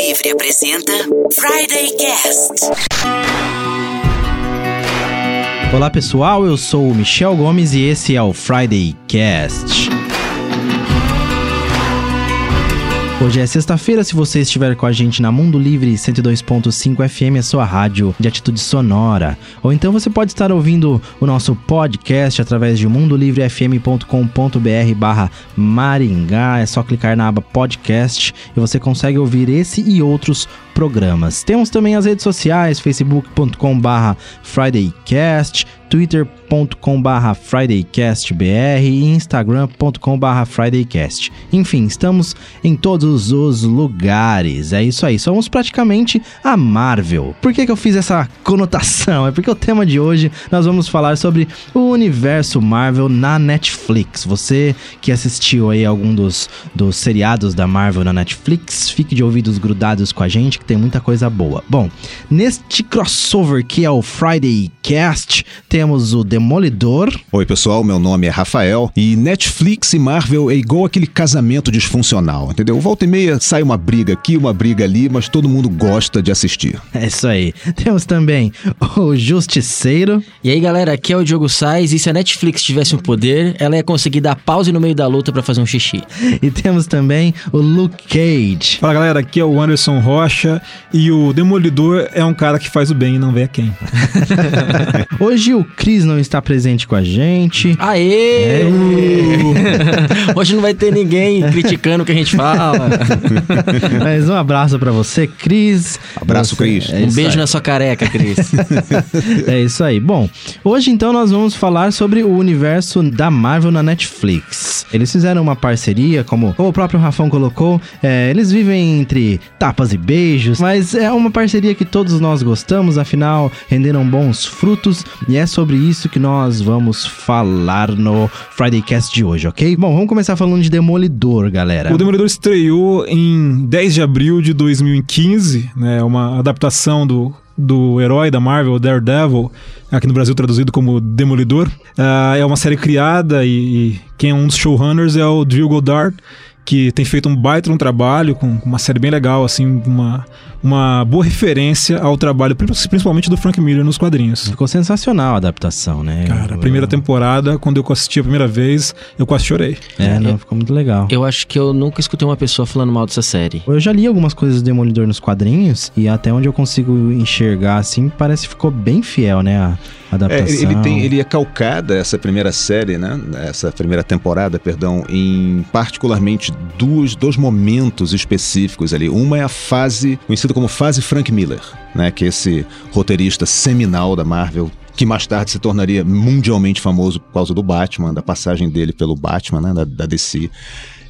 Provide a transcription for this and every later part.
Livre apresenta Friday Cast. Olá pessoal, eu sou o Michel Gomes e esse é o Friday Cast. Hoje é sexta-feira, se você estiver com a gente na Mundo Livre 102.5 FM, a sua rádio de atitude sonora. Ou então você pode estar ouvindo o nosso podcast através de mundolivrefm.com.br barra Maringá. É só clicar na aba podcast e você consegue ouvir esse e outros programas. Temos também as redes sociais, facebook.com barra FridayCast, twitter.com barra FridayCastBR e instagram.com barra FridayCast. Enfim, estamos em todos os lugares. É isso aí, somos praticamente a Marvel. Por que, que eu fiz essa conotação? É porque o tema de hoje nós vamos falar sobre o universo Marvel na Netflix. Você que assistiu aí algum dos, dos seriados da Marvel na Netflix, fique de ouvidos grudados com a gente que tem muita coisa boa. Bom, neste crossover que é o Friday Cast, temos o Demolidor. Oi, pessoal, meu nome é Rafael e Netflix e Marvel é igual aquele casamento disfuncional, entendeu? Volta e meia sai uma briga aqui, uma briga ali, mas todo mundo gosta de assistir. É isso aí. Temos também o Justiceiro. E aí, galera, aqui é o Diogo Sais e se a Netflix tivesse um poder, ela ia conseguir dar pause no meio da luta para fazer um xixi. E temos também o Luke Cage. Fala galera, aqui é o Anderson Rocha e o Demolidor é um cara que faz o bem e não vê a quem. Hoje o Cris não está presente com a gente. Aê! Hoje não vai ter ninguém criticando o que a gente fala. Mas um abraço pra você, Cris. Abraço, Cris. É Um beijo aí. na sua careca, Cris. É isso aí. Bom, hoje então nós vamos falar sobre o universo da Marvel na Netflix. Eles fizeram uma parceria, como, como o próprio Rafão colocou, é, eles vivem entre tapas e beijos, mas é uma parceria que todos nós gostamos, afinal renderam bons frutos e é sobre isso que nós vamos falar no Friday Cast de hoje, ok? Bom, vamos começar falando de Demolidor, galera. O Demolidor estreou em 10 de abril de 2015, né? Uma adaptação do, do herói da Marvel, Daredevil, aqui no Brasil traduzido como Demolidor. Ah, é uma série criada e, e quem é um dos showrunners é o Drew Goddard, que tem feito um baita um trabalho com uma série bem legal, assim, uma, uma boa referência ao trabalho, principalmente do Frank Miller nos quadrinhos. Ficou sensacional a adaptação, né? Cara, a primeira temporada, quando eu assisti a primeira vez, eu quase chorei. É, não, ficou muito legal. Eu acho que eu nunca escutei uma pessoa falando mal dessa série. Eu já li algumas coisas do Demolidor nos quadrinhos e até onde eu consigo enxergar assim, parece que ficou bem fiel, né, a É, adaptação. ele, tem, ele é calcada, essa primeira série, né? Essa primeira temporada, perdão, em particularmente duas, dois momentos específicos ali. Uma é a fase, conhecida como fase Frank Miller, né? Que é esse roteirista seminal da Marvel. Que mais tarde se tornaria mundialmente famoso por causa do Batman, da passagem dele pelo Batman, né? Da, da DC.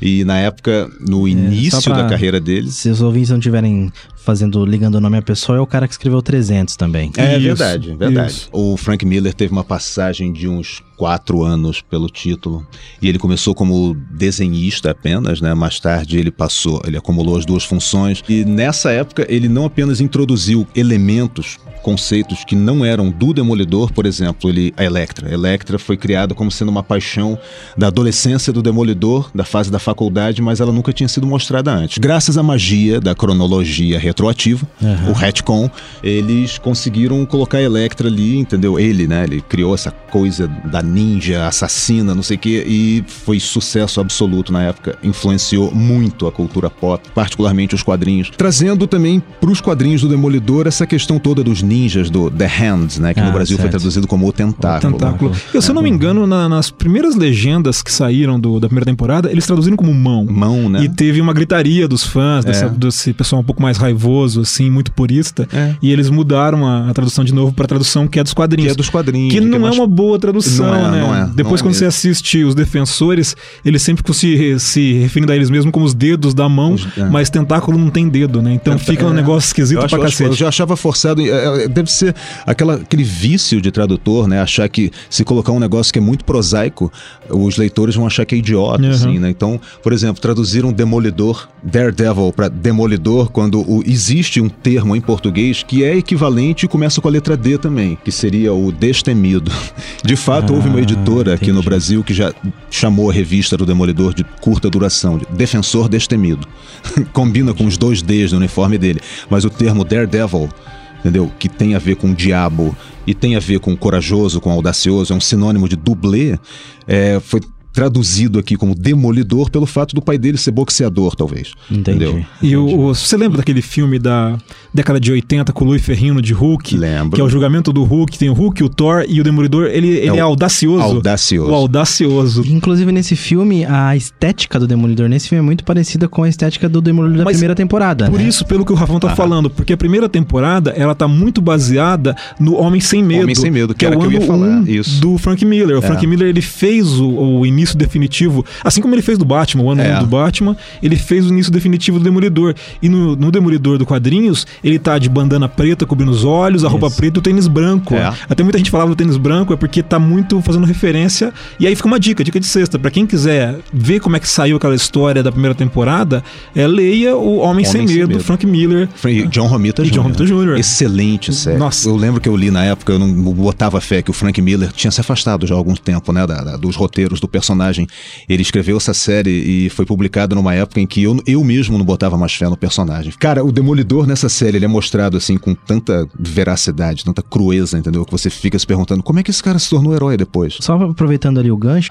E na época, no início pra- da carreira deles. Se os ouvintes não estiverem fazendo, ligando o nome à pessoa, é o cara que escreveu 300 também. É Isso, verdade, verdade. isso. O Frank Miller teve uma passagem de uns quatro anos pelo título e ele começou como desenhista apenas, né? Mais tarde ele passou, ele acumulou as duas funções e nessa época ele não apenas introduziu elementos conceitos que não eram do Demolidor, por exemplo, ele a Electra. A Electra foi criada como sendo uma paixão da adolescência do Demolidor, da fase da faculdade, mas ela nunca tinha sido mostrada antes. Graças à magia da cronologia retroativa, o retcon, eles conseguiram colocar a Electra ali, entendeu? Ele, né? Ele criou essa coisa da ninja assassina, não sei o quê, e foi sucesso absoluto na época. Influenciou muito a cultura pop, particularmente os quadrinhos. Trazendo também para os quadrinhos do Demolidor essa questão toda dos ninjas, do The Hands, né? Que Ah, no Brasil foi certo. traduzido como o tentáculo. Tentáculo. Eu, se eu não me engano, na- nas primeiras legendas que saíram do- da primeira temporada, eles traduziram como mão. Mão, né? E teve uma gritaria dos fãs, dessa- É. desse pessoal um pouco mais raivoso, assim, muito purista. É. E eles mudaram a, a tradução de novo pra tradução que é dos Que quadrinhos. é dos quadrinhos. Que não é mais- uma boa tradução, Não é, né? não é, não Depois, é quando você mesmo. assiste os defensores, eles sempre se, se referindo a eles mesmos como os dedos da mão, Os- é. mas tentáculo não tem dedo, né? Então É, fica um é. negócio esquisito Eu, acho- pra cacete. eu já achava forçado. é, é, Deve ser aquela, aquele vício de tradutor, né? Achar que se colocar um negócio que é muito prosaico, os leitores vão achar que é idiota, Uhum. assim, né? Então, por exemplo, traduzir um demolidor, Daredevil, para demolidor, quando o- existe um termo em português que é equivalente e começa com a letra D também, que seria o destemido. De fato, Ah. houve uma editora aqui no entendi. Brasil que já chamou a revista do Demolidor de curta duração, de Defensor Destemido. Combina com os dois Ds no uniforme dele. Mas o termo Daredevil, entendeu? Que tem a ver com diabo e tem a ver com corajoso, com audacioso, é um sinônimo de dublê, é, foi traduzido aqui como demolidor pelo fato do pai dele ser boxeador, talvez. Entendi. Entendeu? E o, o- você lembra daquele filme da década de 80 com o Louis Ferrino de Hulk? Lembro. Que é o julgamento do Hulk, tem o Hulk, o Thor e o Demolidor. Ele, ele é, o audacioso. Audacioso. O audacioso. Inclusive, nesse filme, a estética do Demolidor nesse filme é muito parecida com a estética do Demolidor da Mas primeira temporada. Por né? isso, pelo que o Rafão tá falando, porque a primeira temporada, ela tá muito baseada no Homem Sem Medo. Homem Sem Medo, que é era o que eu ia ano falar, um isso. do Frank Miller. O É. Frank Miller, ele fez o, o início definitivo, assim como ele fez do Batman, o ano É. um do Batman, ele fez o início definitivo do Demolidor. E no, no Demolidor do quadrinhos, ele tá de bandana preta cobrindo os olhos, a roupa Isso. preta e o tênis branco. É. Até muita gente falava do tênis branco, é porque tá muito fazendo referência. E aí fica uma dica, dica de sexta. Pra quem quiser ver como é que saiu aquela história da primeira temporada, é, leia o Homem, Sem, Homem Sem Medo, Medo. Frank Miller. Fra- John Romita E Jr. John Romita Jr. Excelente série. Nossa. Eu lembro que eu li na época, eu não botava fé que o Frank Miller tinha se afastado já há algum tempo, né, da- da- dos roteiros do personagem. Ele escreveu essa série e foi publicada numa época em que eu, eu mesmo não botava mais fé no personagem. Cara, o Demolidor nessa série, ele é mostrado assim com tanta veracidade, tanta crueza, entendeu? Que você fica se perguntando como é que esse cara se tornou herói depois. Só aproveitando ali o gancho,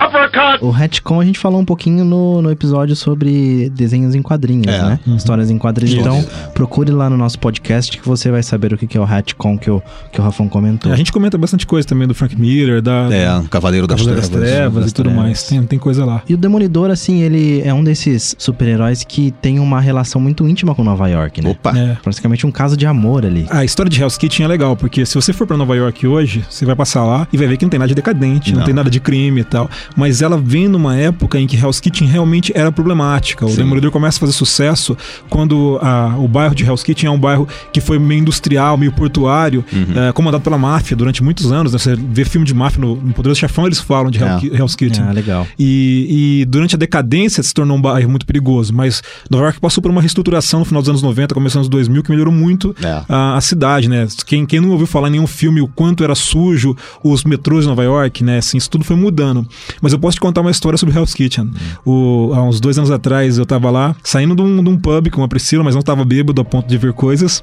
o retcon a gente falou um pouquinho no, no episódio sobre desenhos em quadrinhos, É. né? Histórias em quadrinhos. Isso. Então, procure lá no nosso podcast que você vai saber o que é o retcon que o, que o Rafão comentou. A gente comenta bastante coisa também do Frank Miller, da É, Cavaleiro das Cavaleiro das Trevas. Trevas, das e tudo Trevas. mais. Tem, tem coisa lá. E o Demolidor, assim, ele é um desses super-heróis que tem uma relação muito íntima com Nova York, né? Opa! É. Praticamente um caso de amor ali. A história de Hell's Kitchen é legal, porque se você for pra Nova York hoje, você vai passar lá e vai ver que não tem nada de decadente, não, Não. tem nada de crime e tal. Mas ela vem numa época em que Hell's Kitchen realmente era problemática. O Sim. Demolidor começa a fazer sucesso quando a- o bairro de Hell's Kitchen é um bairro que foi meio industrial, meio portuário, Uhum. é, comandado pela máfia durante muitos anos. né? Você vê filme de máfia no, no Poderoso Chefão, eles falam de Hell- É. Hell's Kitchen. Ah, legal. E, e durante a decadência se tornou um bairro muito perigoso. Mas Nova York passou por uma reestruturação no final dos anos 90, começando nos anos 2000, que melhorou muito É. a, a cidade, né? Quem, quem não ouviu falar em nenhum filme o quanto era sujo os metrôs de Nova York, né? Assim, isso tudo foi mudando. Mas eu posso te contar uma história sobre Hell's Kitchen. O, há uns dois anos atrás eu tava lá, saindo de um, de um pub com a Priscila, mas não tava bêbado a ponto de ver coisas.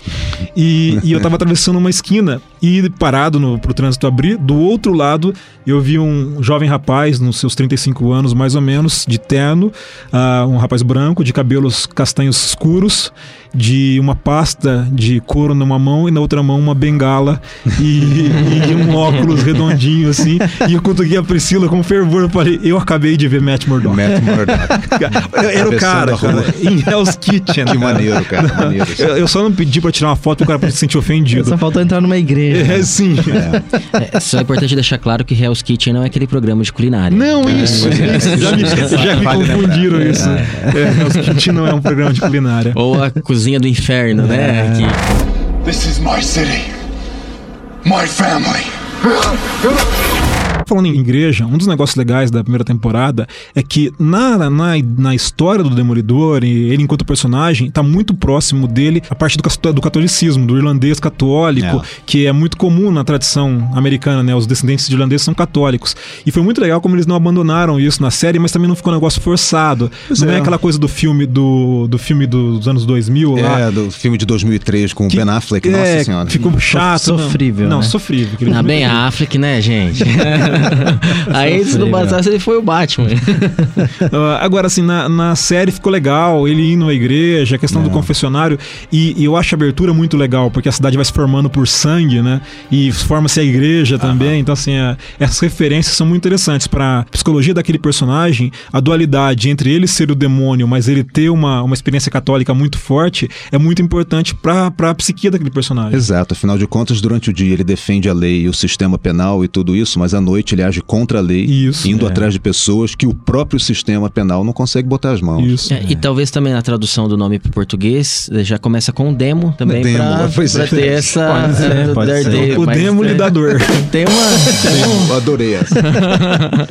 E, e eu tava atravessando uma esquina e parado no, pro trânsito abrir. Do outro lado, eu vi um jovem rapaz, nos seus 35 anos mais ou menos, de terno, ah, um rapaz branco, de cabelos castanhos escuros, de uma pasta de couro numa mão e na outra mão uma bengala e, e um óculos redondinho assim. E eu cutuquei a Priscila com fervor. Eu falei, eu acabei de ver Matt Murdock. Matt Murdock. Era o cara, cara, em Hell's Kitchen. Que cara. maneiro, cara. Maneiro. Eu, eu só não pedi pra tirar uma foto porque o cara se sentir ofendido. Só faltou entrar numa igreja. É, sim. É, só é importante deixar claro que Hell's Kitchen não é aquele programa de culinária. Não, isso, isso. Já me, já me Vale confundiram isso. É, Hell's Kitchen não é um programa de culinária. Ou a cozinha do inferno, né? Que- This is my city. My family. Falando em igreja, um dos negócios legais da primeira temporada é que na, na, na história do Demolidor, e ele enquanto personagem, tá muito próximo dele a parte do, do catolicismo, do irlandês católico, É. que é muito comum na tradição americana, né? Os descendentes de irlandeses são católicos. E foi muito legal como eles não abandonaram isso na série, mas também não ficou um negócio forçado. não é. é. aquela coisa do filme do, do filme dos anos 2000 lá. É, do filme de 2003 com o que- Ben Affleck, é, nossa senhora. Ficou chato. sofrível, Não, né? sofrível. Ah, bem foi- Affleck, né, gente? Aí, se não bastasse, ele foi o Batman. Ah, agora, assim, na, na série ficou legal, ele indo à igreja, a questão do confessionário, e, e eu acho a abertura muito legal, porque a cidade vai se formando por sangue, né? E forma-se a igreja também, então, assim, é- essas referências são muito interessantes para psicologia daquele personagem, a dualidade entre ele ser o demônio, mas ele ter uma, uma experiência católica muito forte, é muito importante para a psique daquele personagem. Exato, afinal de contas, durante o dia ele defende a lei e o sistema penal e tudo isso, mas à noite ele age contra a lei, Isso, indo é. atrás de pessoas que o próprio sistema penal não consegue botar as mãos. Isso. É, E talvez também na tradução do nome para português eh, já começa com demo também Demo, pra, pois pra é. ter essa Pode ser, pode ser. O mas demo tem- lidador. Tem uma Eu adorei essa.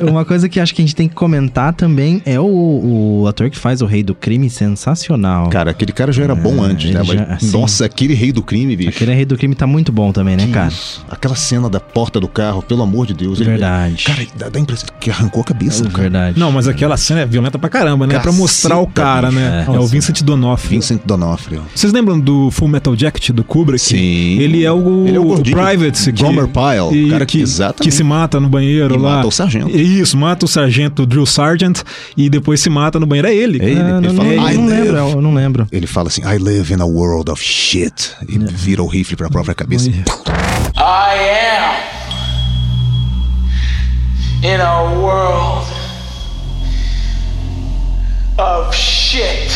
Uma coisa que acho que a gente tem que comentar também é o, o ator que faz o Rei do Crime, sensacional. Cara, aquele cara já era bom É, antes, né? Mas, já- assim- nossa, aquele rei do crime, bicho. Aquele Rei do Crime tá muito bom também, né, cara? Aquela cena da porta do carro, pelo amor de Deus. Ele, Verdade. Cara, dá, dá a impressão que arrancou a cabeça do cara. Verdade. Não, mas aquela cena é violenta pra caramba, né? É pra Caceta, mostrar o cara, né? É, É. o Vincent D'Onofrio. Vincent D'Onofrio. Vocês lembram do Full Metal Jacket do Kubrick? Sim. Ele é o, Ele é o o. Private. Gomer Pyle, e- o cara que, que- exatamente. que se mata no banheiro E lá. mata o sargento. Isso, mata o sargento Drill Sargent e depois se mata no banheiro. É ele. É ele. Ah, ele não, fala, I não lembro, eu não lembro. Ele fala assim, I live in a world of shit. E vira o rifle pra própria cabeça. I am in a world of shit.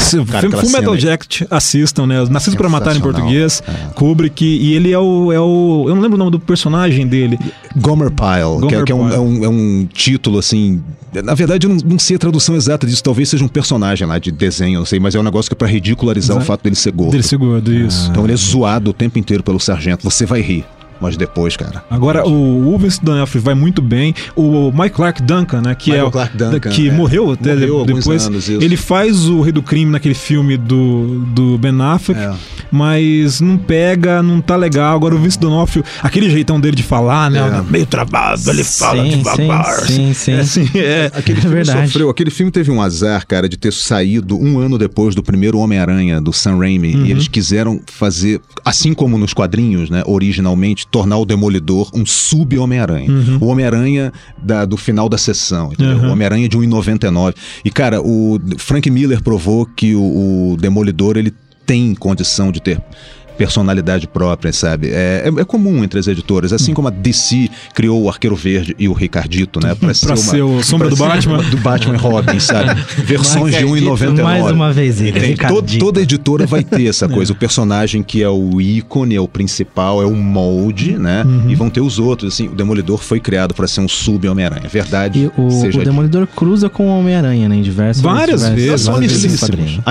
Se- Cara, Full Metal. Jacket, assistam, né? Nascidos pra Matar em português. É. Kubrick. E ele é o, é o. Eu não lembro o nome do personagem dele. Gomer Pyle, que, é, Gomer que é, um, é um- é um título assim. Na verdade, eu não, não sei a tradução exata disso. Talvez seja um personagem lá de desenho, não sei, mas é um negócio que é pra ridicularizar o fato dele ser gordo. Dele seguro, isso. Então ele é zoado o tempo inteiro pelo sargento. Você vai rir. Mas depois, cara. Agora, o, Vincent D'Onofrio vai muito bem. O Mike Clark Duncan, né? Que Michael é o- Clarke Duncan, que é. morreu até Morreu depois. anos, isso. ele faz o Rei do Crime naquele filme do, do Ben Affleck, É. mas não pega, não tá legal. Agora o Vincent D'Onofrio, aquele jeitão dele de falar, né? É. Meio travado, ele fala Sim, devagar. sim, sim, É assim, é. Aquele É filme verdade. sofreu. Aquele filme teve um azar, cara, de ter saído um ano depois do primeiro Homem-Aranha, do Sam Raimi. Uhum. E eles quiseram fazer, assim como nos quadrinhos, né, originalmente, tornar o Demolidor um sub-Homem-Aranha. O Homem-Aranha do final da sessão, entendeu? Uhum. O Homem-Aranha de 1,99. E, cara, o Frank Miller provou que o, o Demolidor, ele tem condição de ter personalidade própria, sabe? É, é, é comum entre as editoras, assim como a DC criou o Arqueiro Verde e o Ricardito, né? Pra, Pra ser o Sombra do Batman. uma- do Batman e Robin, sabe? Versões de 1,99. Mais uma vez ele, Tem, to- Ricardito. toda editora vai ter essa coisa. O personagem que é o ícone, é o principal, é o molde, né? Uhum. E vão ter os outros. Assim, o Demolidor foi criado pra ser um sub-Homem-Aranha. Verdade. E o, seja o Demolidor cruza com o Homem-Aranha, né? Em diversos Várias diversos- vezes, várias vezes.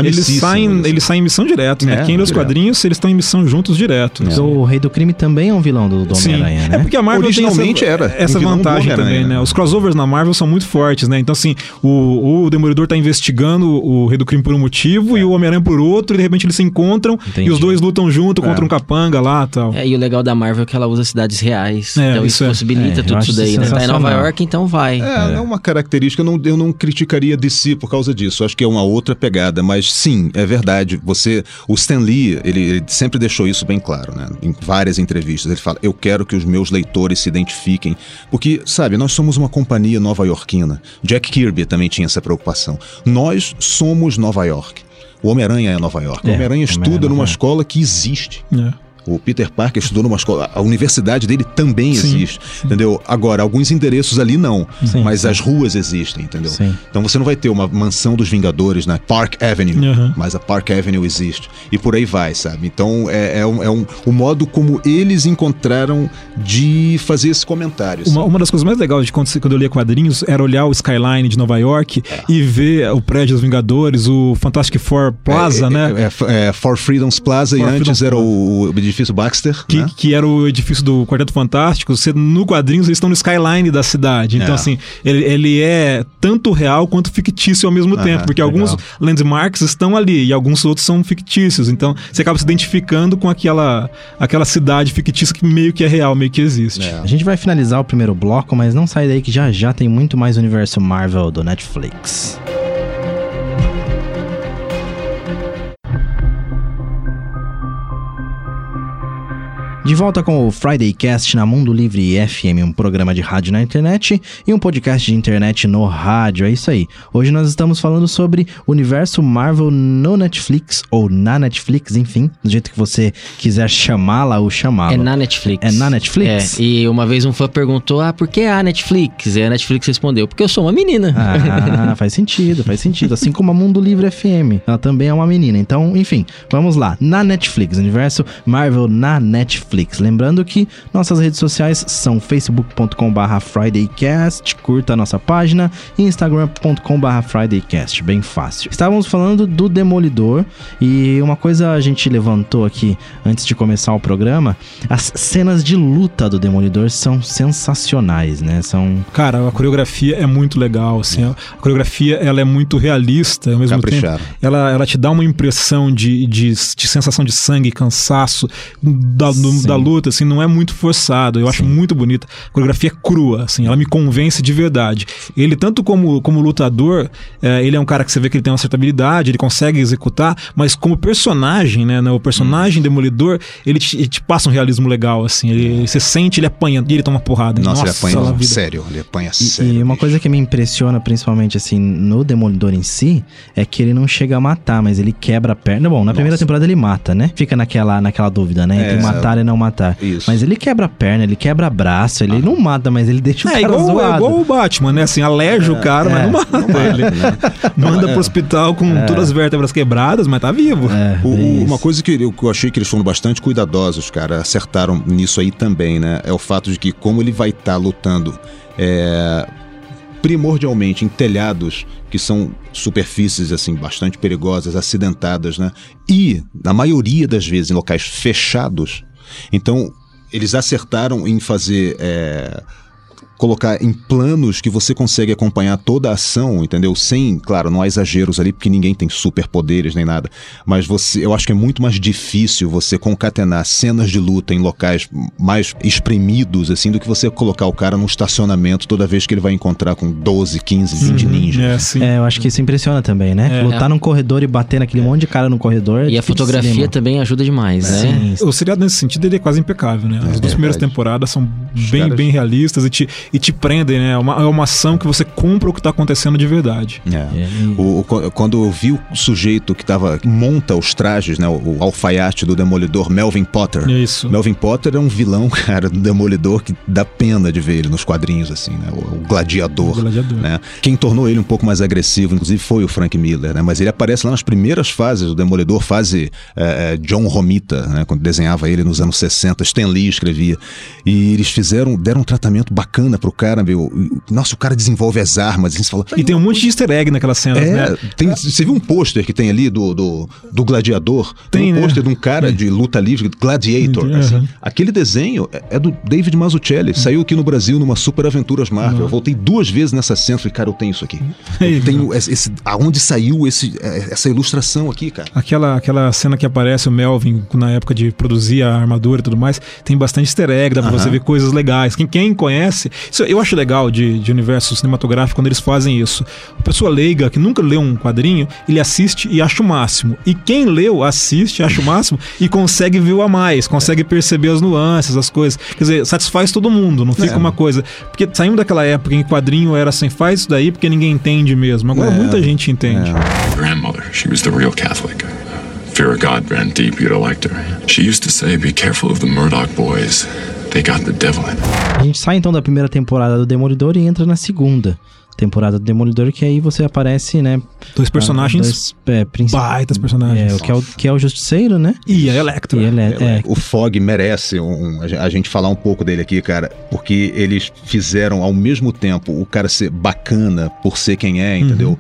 Eles saem, eles saem em missão direto, né? É, Quem lê os quadrinhos, eles estão em missão juntos direto. né? O Rei do Crime também é um vilão do. Homem-Aranha, né? É porque a Marvel Originalmente tem essa, era essa um vantagem também, né? né? Os crossovers na Marvel são muito fortes, né? Então, assim, o, o Demolidor tá investigando o Rei do Crime por um motivo e o Homem-Aranha por outro, e de repente eles se encontram Entendi. e os dois lutam junto contra um capanga lá e tal. É, e o legal da Marvel é que ela usa cidades reais. É, então isso isso é. possibilita É, tudo isso daí, né? Tá em Nova. York, então vai. É, é uma característica, eu não, eu não criticaria DC por causa disso. Acho que é uma outra pegada, mas sim, é verdade. Você, o Stan Lee, ele, ele sempre deixou isso bem claro, né? Em várias entrevistas, ele fala: "Eu quero que os meus leitores se identifiquem, porque sabe, nós somos uma companhia nova-iorquina. Jack Kirby também tinha essa preocupação. Nós somos Nova York. O Homem-Aranha é Nova York. É, o Homem-Aranha estuda é numa escola que existe. É. O Peter Parker estudou numa escola. A universidade dele também Sim, existe. Entendeu? Agora, alguns endereços ali não. Sim, mas as ruas existem, entendeu? Então você não vai ter uma mansão dos Vingadores na Park Avenue, Uhum. mas a Park Avenue existe. E por aí vai, sabe? Então é, é, um, é um, o modo como eles encontraram de fazer esse comentário. Uma, uma das coisas mais legais de quando, quando eu lia quadrinhos era olhar o skyline de Nova York É. e ver o prédio dos Vingadores, o Fantastic Four Plaza, é, né? É, é, é For Freedoms Plaza e For antes era o edifício Baxter. Que, né? que era o edifício do Quarteto Fantástico, você, no quadrinhos eles estão no skyline da cidade. Então, É. assim, ele, ele é tanto real quanto fictício ao mesmo Aham, tempo. Porque legal. alguns landmarks estão ali e alguns outros são fictícios. Então, você acaba se identificando com aquela, aquela cidade fictícia que meio que é real, meio que existe. É. A gente vai finalizar o primeiro bloco, mas não sai daí que já já tem muito mais universo Marvel do Netflix. De volta com o Friday Cast na Mundo Livre FM, um programa de rádio na internet e um podcast de internet no rádio. É isso aí. Hoje nós estamos falando sobre o universo Marvel no Netflix ou na Netflix, enfim, do jeito que você quiser chamá-la ou chamá-la. É na Netflix. É na Netflix? É, e uma vez um fã perguntou, ah, por que a Netflix? E a Netflix respondeu, porque eu sou uma menina. Ah, faz sentido, faz sentido. Assim como a Mundo Livre FM, ela também é uma menina. Então, enfim, vamos lá. Na Netflix, universo Marvel na Netflix. Lembrando que nossas redes sociais são facebook.com.br FridayCast, curta a nossa página, e instagram.com.br FridayCast, bem fácil. Estávamos falando do Demolidor e uma coisa a gente levantou aqui antes de começar o programa, as cenas de luta do Demolidor são sensacionais, né? São Cara, a coreografia é muito legal, assim, a coreografia ela é muito realista ao mesmo Capricharam. tempo. Ela, ela te dá uma impressão de, de, de sensação de sangue, cansaço, da- do- Sim. da luta, assim, não é muito forçado. Eu acho muito bonita. A coreografia é crua, assim, ela me convence de verdade. Ele, tanto como, como lutador, é, ele é um cara que você vê que ele tem uma certa habilidade, ele consegue executar, mas como personagem, né? O personagem demolidor, ele te, ele te passa um realismo legal, assim. Ele, você sente ele apanhando e ele toma porrada. Nossa, ele apanha sério, ele apanha E, sério. e uma bicho. coisa que me impressiona, principalmente assim, no Demolidor em si, é que ele não chega a matar, mas ele quebra a perna. Bom, na primeira Nossa. temporada ele mata, né? Fica naquela, naquela dúvida, né? Entre É, matar e não matar. Isso. Mas ele quebra a perna, ele quebra braço, ele não mata, mas ele deixa o É cara igual, é zoado. igual o Batman, né? Assim, aleja o cara, mas não mata ele. Manda pro hospital com todas as vértebras quebradas, mas tá vivo. É, O- uma coisa que eu, que eu achei que eles foram bastante cuidadosos, cara, acertaram nisso aí também, né? É o fato de que, como ele vai estar lutando é, primordialmente em telhados que são superfícies assim bastante perigosas, acidentadas, né? E na maioria das vezes em locais fechados. Então eles acertaram em fazer é, colocar em planos que você consegue acompanhar toda a ação, entendeu? Sem, claro, não há exageros ali, porque ninguém tem superpoderes nem nada. Mas você, eu acho que é muito mais difícil você concatenar cenas de luta em locais mais espremidos, assim, do que você colocar o cara num estacionamento toda vez que ele vai encontrar com 12, 15, 20 ninjas. É, sim. É, eu acho que isso impressiona também, né? É. Lutar num corredor e bater naquele monte de cara no corredor. é E a fotografia cinema. também ajuda demais, né? Sim, O seriado, nesse sentido, ele é quase impecável, né? As duas primeiras temporadas são bem, caras- bem realistas e te, e te prendem, né? É uma, é uma ação que você compra o que tá acontecendo de verdade. É. É, O- o- qu- quando eu vi o sujeito que tava que monta os trajes, né, o, o alfaiate do Demolidor, Melvin Potter. É isso. Melvin Potter é um vilão, cara, do Demolidor que dá pena de ver ele nos quadrinhos, assim, né? O, o gladiador. O gladiador. Né? Quem tornou ele um pouco mais agressivo, inclusive, foi o Frank Miller, né? Mas ele aparece lá nas primeiras fases do Demolidor, fase eh, eh, John Romita, né? Quando desenhava ele nos anos 60, Stan Lee escrevia. E eles fizeram, deram um tratamento bacana pro cara, meu. Nossa, o cara desenvolve as armas, você fala. E tem um monte de easter egg naquelas cenas, É, né? tem, você viu um pôster que tem ali do, do, do gladiador? Tem, um né? pôster de um cara de luta livre, Gladiator. Uhum. assim. Aquele desenho é, é do David Mazzucchelli. Saiu aqui no Brasil numa Super Aventuras Marvel. Eu voltei duas vezes nessa cena e falei, cara, eu tenho isso aqui. Eu tenho esse, esse- aonde saiu esse, é, essa ilustração aqui, cara? Aquela, aquela cena que aparece o Melvin na época de produzir a armadura e tudo mais, tem bastante easter egg, dá pra você ver coisas legais. Quem, quem conhece, isso eu acho legal de, de universo cinematográfico quando eles fazem isso. A pessoa leiga que nunca leu um quadrinho, ele assiste e acha o máximo. E quem leu, assiste, acha o máximo e consegue ver o a mais, consegue perceber as nuances, as coisas. Quer dizer, satisfaz todo mundo, não fica É. uma coisa. Porque saímos daquela época em que quadrinho era assim, faz isso daí porque ninguém entende mesmo. Agora É. muita gente entende. Grandmother, she was the real Catholic. Fear of God ran deep, you'd have liked her. She used to say, Be careful of the Murdoch boys. They got the devil in them. A gente sai então da primeira temporada do Demolidor e entra na segunda temporada do Demolidor, que aí você aparece, né? Dois personagens Dois, é, princip- baitas personagens. É, o que é o, que é o Justiceiro, né? E a Electra. E ele é, O Fog merece um- a gente falar um pouco dele aqui, cara, porque eles fizeram ao mesmo tempo o cara ser bacana por ser quem é, entendeu?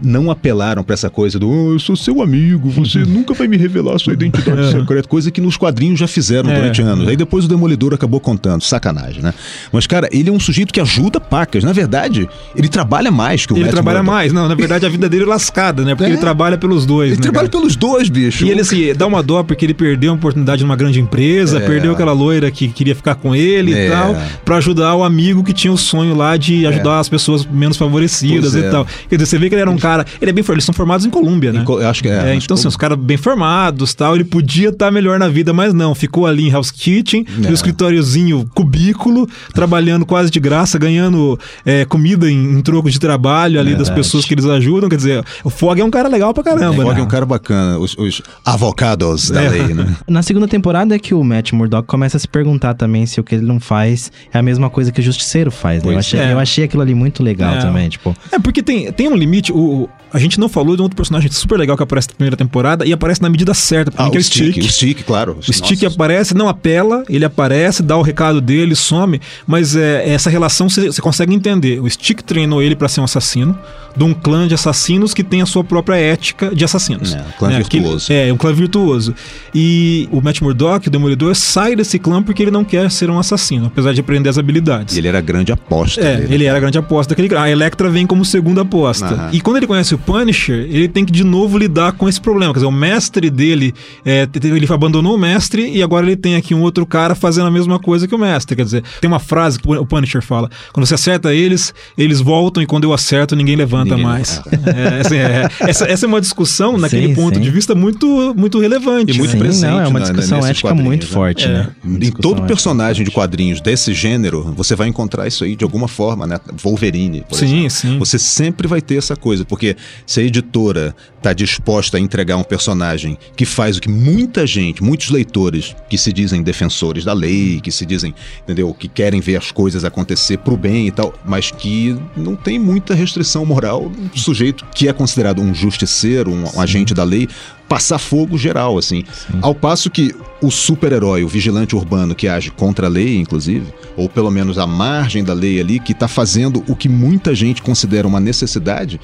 Não apelaram pra essa coisa do "Oh, eu sou seu amigo, você nunca vai me revelar sua identidade secreta, coisa que nos quadrinhos já fizeram É. durante anos. Aí depois o Demolidor acabou contando, sacanagem, né? Mas, cara, ele é um sujeito que ajuda pacas. Na verdade, ele trabalha mais que o Ele Matt trabalha Murdock. mais. Não, na verdade a vida dele é lascada, né? Porque É. ele trabalha pelos dois, Ele né? trabalha cara? pelos dois, bicho. E ele, assim, dá uma dó porque ele perdeu uma oportunidade numa grande empresa, É. perdeu aquela loira que queria ficar com ele É. e tal, pra ajudar o amigo que tinha o sonho lá de ajudar as pessoas menos favorecidas Pois e é. tal. Quer dizer, você vê que ele era um cara. Ele é bem. Eles são formados em Colômbia, né? Em Co- eu acho que é, É, acho então, que- assim, os caras bem formados tal, ele podia estar melhor na vida, mas não. Ficou ali em House Kitchen, É. no escritóriozinho cubículo, trabalhando quase de graça, ganhando é, comida em, em troco de trabalho ali das pessoas que eles ajudam. Quer dizer, o Fog é um cara legal pra caramba, O Fog né? é um cara bacana, os, os avocados da É. lei, né? Na segunda temporada é que o Matt Murdock começa a se perguntar também se o que ele não faz é a mesma coisa que o Justiceiro faz. né? Eu, achei, é. eu achei aquilo ali muito legal É. também, tipo. É, porque tem, tem um limite. O, o- a gente não falou de um outro personagem super legal que aparece na primeira temporada e aparece na medida certa, pra mim, que é o Stick. O Stick, claro. O Stick aparece, não apela, ele aparece, dá o recado dele, some, mas é, essa relação você consegue entender. O Stick treinou ele pra ser um assassino, de um clã de assassinos que tem a sua própria ética de assassinos. É, um clã Aquele- virtuoso. é, um clã virtuoso. E o Matt Murdock, o Demolidor, sai desse clã porque ele não quer ser um assassino, apesar de aprender as habilidades. E ele era a grande aposta É, dele. ele era a grande aposta daquele. A Electra vem como segunda aposta. Aham. E quando ele conhece o o Punisher, ele tem que de novo lidar com esse problema. Quer dizer, o mestre dele, é, ele abandonou o mestre e agora ele tem aqui um outro cara fazendo a mesma coisa que o mestre. Quer dizer, tem uma frase que o Punisher fala: quando você acerta eles, eles voltam e quando eu acerto, ninguém levanta Ninguém mais. É, assim, é, essa, essa é uma discussão, naquele Sim, ponto sim. de vista, muito, muito relevante. E muito Sim, presente não, é uma na- discussão nesses ética muito né? forte, É. né? Em todo personagem de quadrinhos desse gênero, você vai encontrar isso aí de alguma forma, né? Wolverine, por Sim, exemplo. sim. Você sempre vai ter essa coisa, porque se a editora tá disposta a entregar um personagem que faz o que muita gente, muitos leitores que se dizem defensores da lei, que se dizem, entendeu, que querem ver as coisas acontecer pro bem e tal, mas que não tem muita restrição moral, um sujeito que é considerado um justiceiro, um, um agente da lei, passar fogo geral, assim. Ao passo que o super-herói, o vigilante urbano que age contra a lei, inclusive, ou pelo menos à margem da lei ali, que está fazendo o que muita gente considera uma necessidade,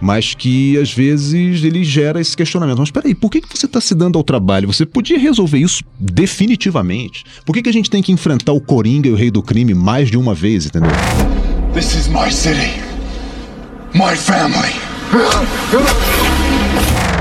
mas que às vezes ele gera esse questionamento. Mas peraí, por que, que você está se dando ao trabalho? Você podia resolver isso definitivamente. Por que, que a gente tem que enfrentar o Coringa e o Rei do Crime mais de uma vez, entendeu? This is my city. My family.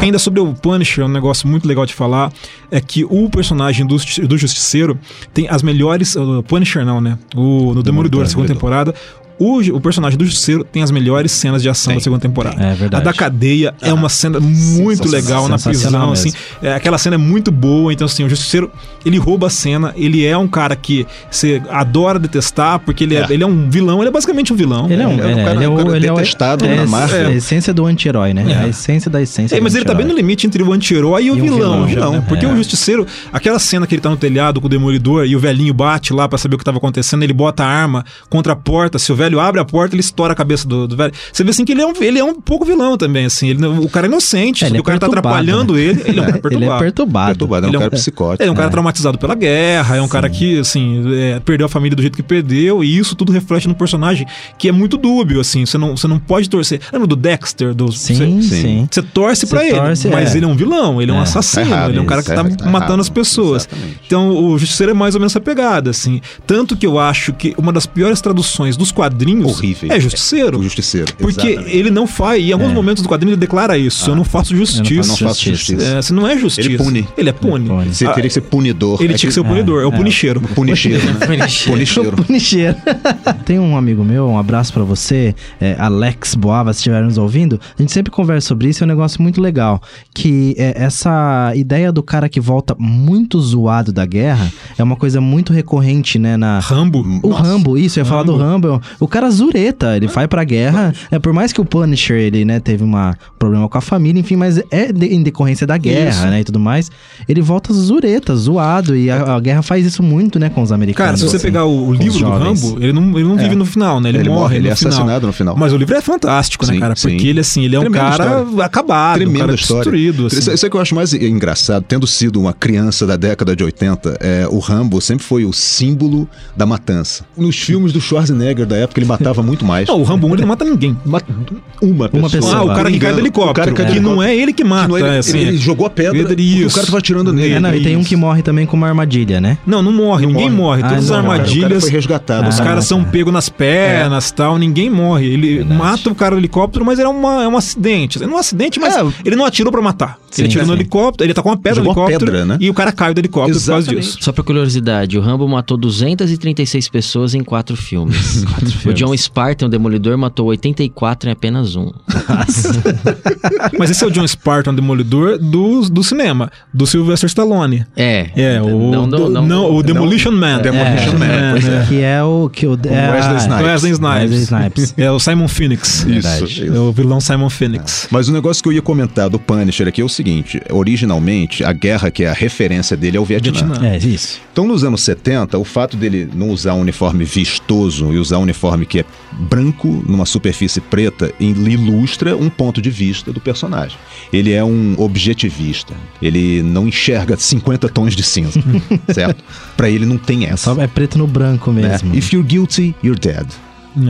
Ainda sobre o Punisher, um negócio muito legal de falar é que o personagem do, do Justiceiro tem as melhores. O Punisher não, né? O, no Demolidor, segunda temporada. O, o personagem do Justiceiro tem as melhores cenas de ação da segunda temporada. É verdade. A da cadeia é uma cena muito legal na prisão, assim. É, aquela cena é muito boa, então assim, o Justiceiro, ele rouba a cena, ele é um cara que você adora detestar, porque ele é, É. ele é um vilão, ele é basicamente um vilão. Ele é um, Ele é um é, cara- ele é um o, cara ele é detestado é, na é, Marvel. a essência do anti-herói, né? A essência da essência É, mas ele tá bem no limite entre o anti-herói e o E um vilão, vilão, vilão. né? Porque É. o Justiceiro, aquela cena que ele tá no telhado com o Demolidor e o velhinho bate lá pra saber o que tava acontecendo, ele bota a arma contra a porta, se o velho abre a porta, ele estoura a cabeça do, do velho. Você vê assim que ele é um, ele é um pouco vilão também, assim. Ele, o cara é inocente, É, ele é o cara tá perturbado, atrapalhando né? ele, ele é um cara Ele é perturbado. perturbado. Perturbado, é um Ele é um- cara psicótico. Ele é um cara traumatizado pela guerra, é um cara que, assim, é, perdeu a família do jeito que perdeu, e isso tudo reflete no personagem que é muito dúbio, assim. Você não, você não pode torcer. Lembra do Dexter? Do, Sim, você- sim. Sim. você torce Você pra ele, torce, mas é. ele é um vilão, ele é um É, assassino, tá errado, ele é um cara que tá tá matando errado, as pessoas. exatamente. Então o Justiceiro é mais ou menos essa pegada, assim. Tanto que eu acho que uma das piores traduções dos quadrinhos Horrível. é Justiceiro. O Justiceiro. Porque exatamente. ele não faz, e em alguns momentos do quadrinho ele declara isso: eu não faço justiça. eu não faço justiça. É, você não é justiça. Ele pune. Ele é pune. Ele pune. Você teria que ser punidor. Ele É tinha que ser o punidor, é, o punicheiro. Punicheiro, né? Punicheiro. Punicheiro. Tem um amigo meu, um abraço pra você, é, Alex Boava, se estiver nos ouvindo. A gente sempre conversa sobre isso, é um negócio muito legal. Que é, essa ideia do cara que volta muito zoado da guerra é uma coisa muito recorrente, né? Na, Rambo. o Rambo, isso, eu ia falar do Rambo. O cara zureta, ele vai pra guerra. É, por mais que o Punisher, ele, né, teve uma problema com a família, enfim, mas é de- em decorrência da guerra, Isso. né, e tudo mais. Ele volta zureta, zoado, e a, a guerra faz isso muito, né, com os americanos. Cara, se você assim, pegar o, livro do. Rambo, ele não, ele não vive no final, né? Ele, Ele morre, morre, ele no é final. assassinado no final. Mas o livro é fantástico, né, Sim, cara? Porque sim. ele, assim, ele é um Tremenda cara história. acabado, um Tremenda cara história. destruído, assim. Isso, isso é que eu acho mais engraçado. Tendo sido uma criança da década de 80, é, o Rambo sempre foi o símbolo da matança. Nos filmes do Schwarzenegger da época, ele matava muito mais. Não, o Rambo 1 ele não mata ninguém. Mata uma pessoa. pessoa. Ah, o cara que cai do helicóptero. O cara que que não é ele que Que mata. é ele, é, assim, ele, ele jogou a pedra Pedra, e o cara tava atirando nele. É, não, e tem um que morre também com uma armadilha, né? Não, não morre, Não ninguém morre. morre. Todas Ah, as não, O cara armadilhas. foi resgatado. Os Ah, caras são tá. pegos nas pernas tal, ninguém morre. Ele Verdade. mata o cara do helicóptero, mas era uma, é um acidente. Não é um acidente, mas É. ele não atirou pra matar. Sim, ele atirou no helicóptero, ele tá com uma pedra no helicóptero pedra, né? e o cara caiu do helicóptero por causa Exatamente. disso. Só pra curiosidade, o Rambo matou 236 pessoas em quatro filmes. o John Spartan, o Demolidor, matou 84 em apenas um. Mas esse é o John Spartan Demolidor do, do cinema, do Sylvester Stallone. É. É, o, Não, não, do- não. não, o Demolition Man. Demolition Man, É, pois é. Que é o. Que o é, Wesley Snipes. Wesley Snipes. Wesley Snipes. É o Simon Phoenix. Verdade. Isso. É o vilão Simon Phoenix. Mas o negócio que eu ia comentar do Punisher aqui é o seguinte: originalmente, a guerra que é a referência dele é o Vietnã. Vietnã. É, isso. Então, nos anos 70, o fato dele não usar um uniforme vistoso e usar um uniforme que é branco numa superfície preta ilustra um ponto de vista do personagem. Ele é um objetivista. Ele não enxerga 50 tons de cinza, certo? Pra ele não tem É, essa. só, é preto no branco mesmo. If you're guilty, you're dead.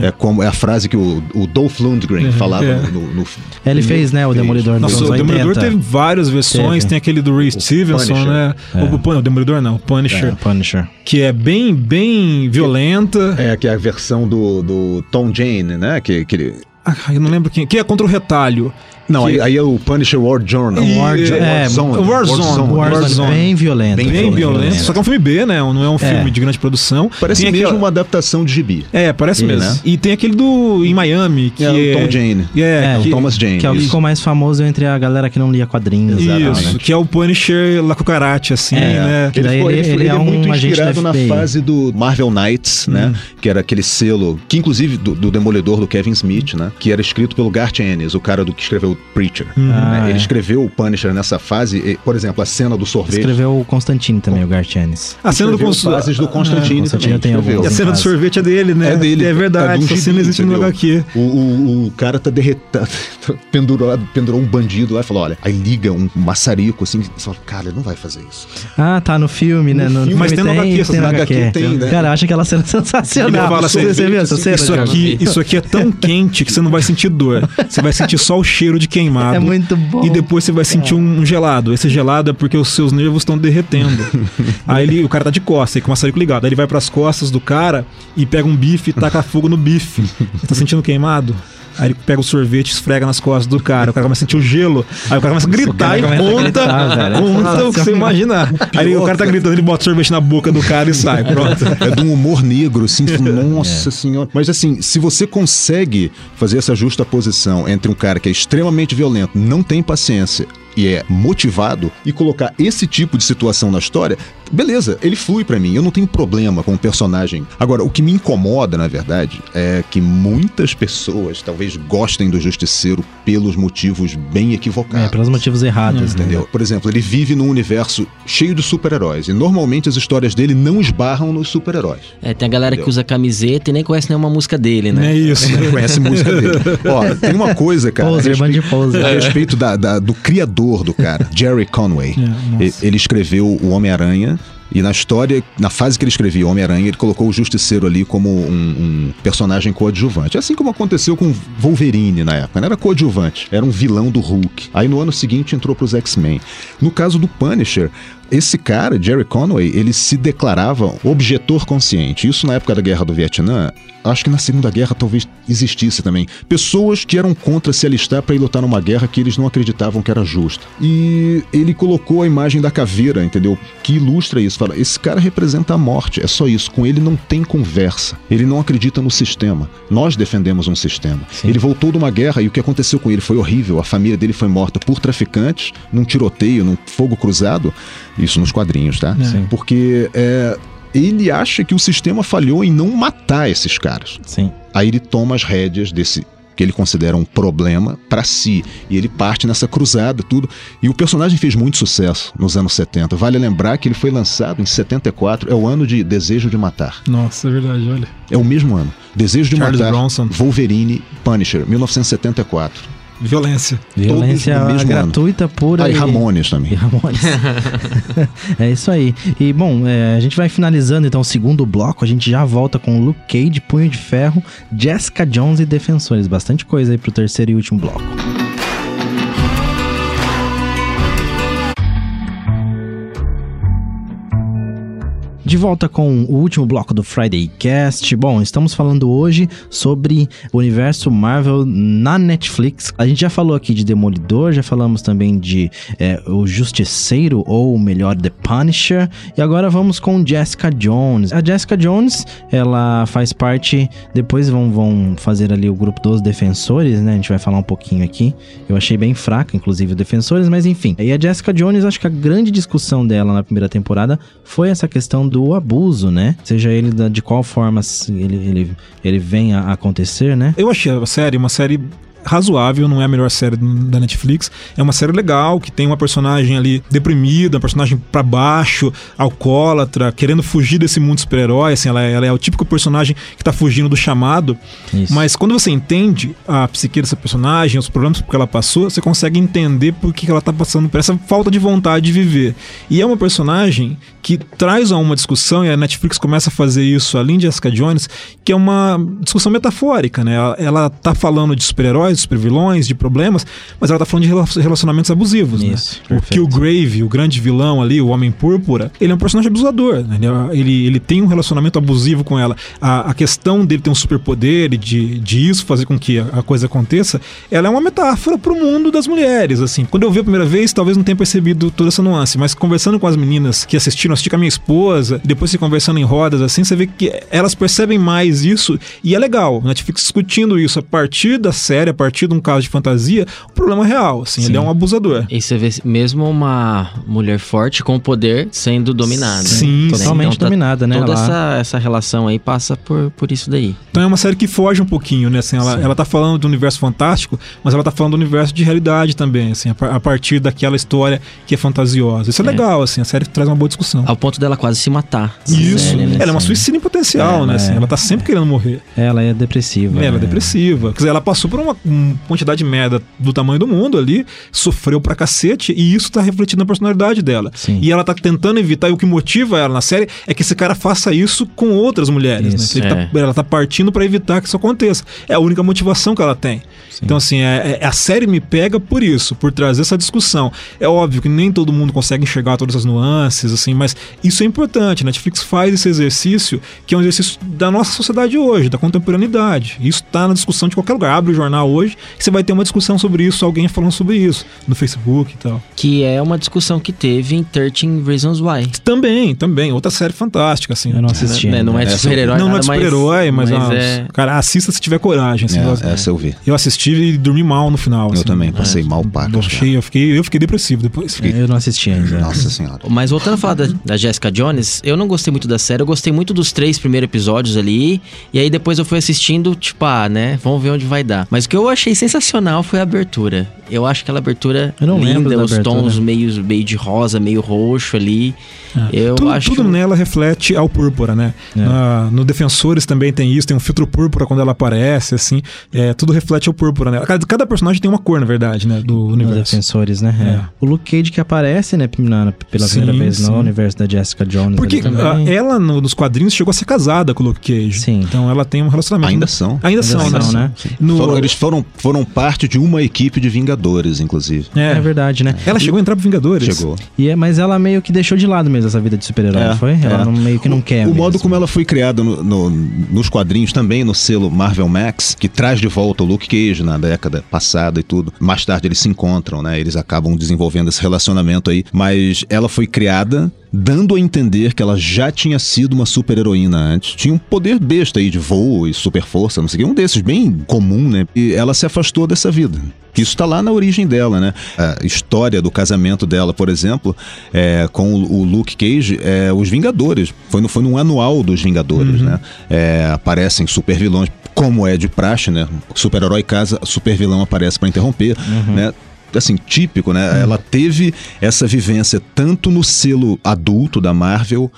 É, como é a frase que o, o Dolph Lundgren falava é. no, no- Ele fez, né, o Fez. Demolidor nos Nossa, anos o Demolidor 80. teve várias versões, Teve. tem aquele do Ray Stevenson, Punisher. né? O, Pun- o Demolidor não, o Punisher, É, Punisher. que é bem, bem violenta. É, que é a versão do, do Tom Jane, né? Que, que ele- Ah, eu não lembro quem. Que é contra o retalho. Não, que- aí, aí é o Punisher War Journal. E- War- é, Warzone, Warzone, Warzone. bem violento. Bem violento, só que é um filme B, né? Não é um filme de grande produção. Parece Tem mesmo aquela- uma adaptação de gibi. É, parece Isso, mesmo. né? E tem aquele do em Miami, que É, é, o Tom Jane. É, É, o que, Thomas Jane. Que é o que ficou mais famoso entre a galera que não lia quadrinhos. Isso, que é o Punisher com karate, assim, É, né? que Ele, ele- ele- ele ele é é muito inspirado na fase do Marvel Knights, né? Hum. Que era aquele selo, que inclusive do, do Demolidor do Kevin Smith, né? Que era escrito pelo Garth Ennis, o cara do que escreveu Preacher. né? Ah, Ele é. escreveu o Punisher nessa fase, e, por exemplo, a cena do sorvete. Escreveu o Constantine também, o Gartianes. A cena do cons- fases do Constantine Constantine também. tem escreveu. E a cena do sorvete é dele, né? É dele. É verdade, de um essa cena existe no entendeu? HQ. O, o, o cara tá derretado, pendurado, pendurou um bandido lá e falou: olha, aí liga um maçarico assim, e fala, cara, ele não vai fazer isso. Ah, tá no filme, né? No filme, mas tem no HQ, tem no HQ. HQ tem, né? Cara, acho aquela cena sensacional. Fala assim, você, você viu essa cena? Isso aqui, isso aqui é tão quente que você não vai sentir dor. Você vai sentir só o cheiro de queimado. É muito bom. E depois você vai sentir um gelado. Esse gelado é porque os seus nervos estão derretendo. aí ele, o cara tá de costas, aí com o maçarico ligado. Aí ele vai pras costas do cara e pega um bife e taca fogo no bife. Tá sentindo queimado? Aí ele pega o sorvete e esfrega nas costas do cara. O cara começa a sentir o gelo. Aí o cara começa a gritar e conta, o que você imaginar. Aí o cara tá gritando, ele bota o sorvete na boca do cara e sai. Pronto. É de um humor negro, assim, nossa senhora. Mas assim, se você consegue fazer essa justa posição entre um cara que é extremamente violento, não tem paciência e é motivado e colocar esse tipo de situação na história, beleza, ele flui pra mim. Eu não tenho problema com o personagem. Agora, o que me incomoda, na verdade, é que muitas pessoas talvez gostem do Justiceiro pelos motivos bem equivocados. É, pelos motivos errados, né? Entendeu? Por exemplo, ele vive num universo cheio de super-heróis e normalmente as histórias dele não esbarram nos super-heróis. É, tem a galera que usa camiseta e nem conhece nenhuma música dele, Não né? é isso. Não conhece música dele. Ó, tem uma coisa, cara. Poser, a poser. a respeito da- da- do criador do cara, Jerry Conway. É, ele escreveu o Homem-Aranha. E na história, na fase que ele escrevia o Homem-Aranha, ele colocou o Justiceiro ali como um, um personagem coadjuvante. Assim como aconteceu com Wolverine na época. Não era coadjuvante, era um vilão do Hulk. Aí no ano seguinte entrou pros X-Men. No caso do Punisher, esse cara, Jerry Conway, ele se declarava objetor consciente. Isso na época da Guerra do Vietnã. Acho que na Segunda Guerra talvez existisse também. Pessoas que eram contra se alistar para ir lutar numa guerra que eles não acreditavam que era justa. E ele colocou a imagem da caveira, entendeu? Que ilustra isso. Fala, esse cara representa a morte. É só isso. Com ele não tem conversa. Ele não acredita no sistema. Nós defendemos um sistema. Ele voltou de uma guerra e o que aconteceu com ele foi horrível. A família dele foi morta por traficantes, num tiroteio, num fogo cruzado. Isso nos quadrinhos, tá? Sim. Porque é, ele acha que o sistema falhou em não matar esses caras. Sim. Aí ele toma as rédeas desse que ele considera um problema pra si e ele parte nessa cruzada tudo e o personagem fez muito sucesso nos anos 70 vale lembrar que ele foi lançado em 74 é o ano de Desejo de Matar Nossa, é verdade, olha. é o mesmo ano Desejo de Charles Matar Bronson. Wolverine Punisher 1974 Violência. Violência gratuita, pura. aí e- Ramones E também Ramones. é isso aí. E bom, é, a gente vai finalizando então o segundo bloco. A gente já volta com Luke Cage, Punho de Ferro, Jessica Jones e Defensores. Bastante coisa aí pro terceiro e último bloco. De volta com o último bloco do Friday Cast. Bom, estamos falando hoje sobre o universo Marvel na Netflix. A gente já falou aqui de Demolidor, já falamos também de é, o Justiceiro, ou melhor, The Punisher. E agora vamos com Jessica Jones. A Jessica Jones, ela faz parte. Depois vão, vão fazer ali o grupo dos Defensores, né? A gente vai falar um pouquinho aqui. Eu achei bem fraca, inclusive, o Defensores, mas enfim. E a Jessica Jones, acho que a grande discussão dela na primeira temporada foi essa questão do abuso, né? Seja ele da- de qual forma ele, ele, ele vem a acontecer, né? Eu achei a série uma série razoável, não é a melhor série da Netflix. É uma série legal, que tem uma personagem ali deprimida, uma personagem pra baixo, alcoólatra, querendo fugir desse mundo super-herói. Assim, ela, é, ela é o típico personagem que tá fugindo do chamado. Isso. Mas quando você entende a psique dessa personagem, os problemas que ela passou, você consegue entender por que ela tá passando por essa falta de vontade de viver. E é uma personagem que traz a uma discussão, e a Netflix começa a fazer isso além de Jessica Jones, que é uma discussão metafórica, né? Ela, ela tá falando de super-heróis, heróis, de supervilões, de problemas, mas ela tá falando de rela- relacionamentos abusivos, Isso, né? O perfeito. Killgrave, o grande vilão ali, o Homem Púrpura, ele é um personagem abusador, né? Ele, ele, ele tem um relacionamento abusivo com ela. A, a questão dele ter um superpoder e de, de isso fazer com que a, a coisa aconteça, ela é uma metáfora pro mundo das mulheres, assim. Quando eu vi a primeira vez, talvez não tenha percebido toda essa nuance, mas conversando com as meninas que assistiram, assisti com a minha esposa, depois se conversando em rodas, assim, você vê que elas percebem mais isso e é legal. Netflix discutindo isso a partir da série, a partir de um caso de fantasia, o problema é real, assim, ele é um abusador. E você vê mesmo uma mulher forte com poder sendo dominada. Sim, Né? totalmente tá- dominada, né? Toda essa, essa relação aí passa por, por isso daí. Então é uma série que foge um pouquinho, né? Assim, ela, ela tá falando do universo fantástico, mas ela tá falando do universo de realidade também, assim, a, par- a partir daquela história que é fantasiosa. Isso é, É. legal, assim, a série traz uma boa discussão. Ao ponto dela quase se matar. Isso, série, né? ela é uma suicida em potencial, É, né? Assim, é. ela tá sempre querendo morrer. Ela é depressiva. Ela é né? depressiva. Quer dizer, ela passou por uma, uma quantidade de merda do tamanho do mundo ali, sofreu pra cacete, e isso tá refletido na personalidade dela. Sim. E ela tá tentando evitar, e o que motiva ela na série é que esse cara faça isso com outras mulheres. Isso. Né? É. tá- ela tá partindo pra evitar que isso aconteça. É a única motivação que ela tem. Então, assim, é, é- a série me pega por isso, por trazer essa discussão. É óbvio que nem todo mundo consegue enxergar todas as nuances, assim, mas isso é importante. Netflix faz esse exercício, que é um exercício da nossa sociedade hoje, da contemporaneidade. Isso tá na discussão de qualquer lugar. Abre o jornal hoje, que você vai ter uma discussão sobre isso, alguém falando sobre isso, no Facebook e tal. Que é uma discussão que teve em 13 Reasons Why. Também, também. Outra série fantástica, assim. Eu não assisti. Né? Não é de Essa- super-herói, Não, não é de mas- super-herói, mas, mas ah, é... cara, assista se tiver coragem. Assim, eu- É, essa eu vi. Eu assisti e dormi mal no final. Eu assim. também passei mal Eu, pacas. cara. achei, eu, fiquei, eu fiquei depressivo depois. Eu não assisti ainda. Nossa senhora. Mas voltando a falar da, da Jessica Jones, eu não gostei muito da série, eu gostei muito dos três primeiros episódios ali, e aí depois eu fui assistindo, tipo, ah, né, vamos ver onde vai dar. Mas o que eu achei sensacional foi a abertura. Eu acho aquela abertura Eu não lembro linda, da os abertura. tons meio, meio de rosa, meio roxo ali. Eu tudo, acho tudo nela reflete ao púrpura, né? É. Na- no Defensores também tem isso, tem um filtro púrpura quando ela aparece, assim. É, tudo reflete ao púrpura, né? Cada, cada personagem tem uma cor, na verdade, né? Do Os universo. defensores, né? É. É. O Luke Cage que aparece, né, na- pela Sim, primeira vez sim. no universo da Jessica Jones. Porque ela, no- nos quadrinhos, chegou a ser casada com o Luke Cage. Sim. Então ela tem um relacionamento. Ainda são. Ainda, são, Ainda né? são, né? No- Foram- eles foram, foram parte de uma equipe de Vingadores, inclusive. É. É verdade, né? Ela chegou a entrar pro Vingadores. Chegou. E é, mas ela meio que deixou de lado mesmo essa vida de super-herói, É, foi? Ela é. não, meio que não quer. O modo mesmo. como ela foi criada no- no- nos quadrinhos também, no selo Marvel Max, que traz de volta o Luke Cage na década passada e tudo. Mais tarde eles se encontram, né? Eles acabam desenvolvendo esse relacionamento aí. Mas ela foi criada dando a entender que ela já tinha sido uma super-heroína antes. Tinha um poder besta aí de voo e super força, não sei o que. Um desses bem comum, né? E ela se afastou dessa vida. Isso tá lá na origem dela, né? A história do casamento dela, por exemplo, é, com o, Luke Cage, é, os Vingadores. Foi, no, foi num anual dos Vingadores, né? É, aparecem super vilões, como é de praxe, né? Super-herói casa, super vilão aparece para interromper, né? Assim, típico, né? Ela teve essa vivência tanto no selo adulto da Marvel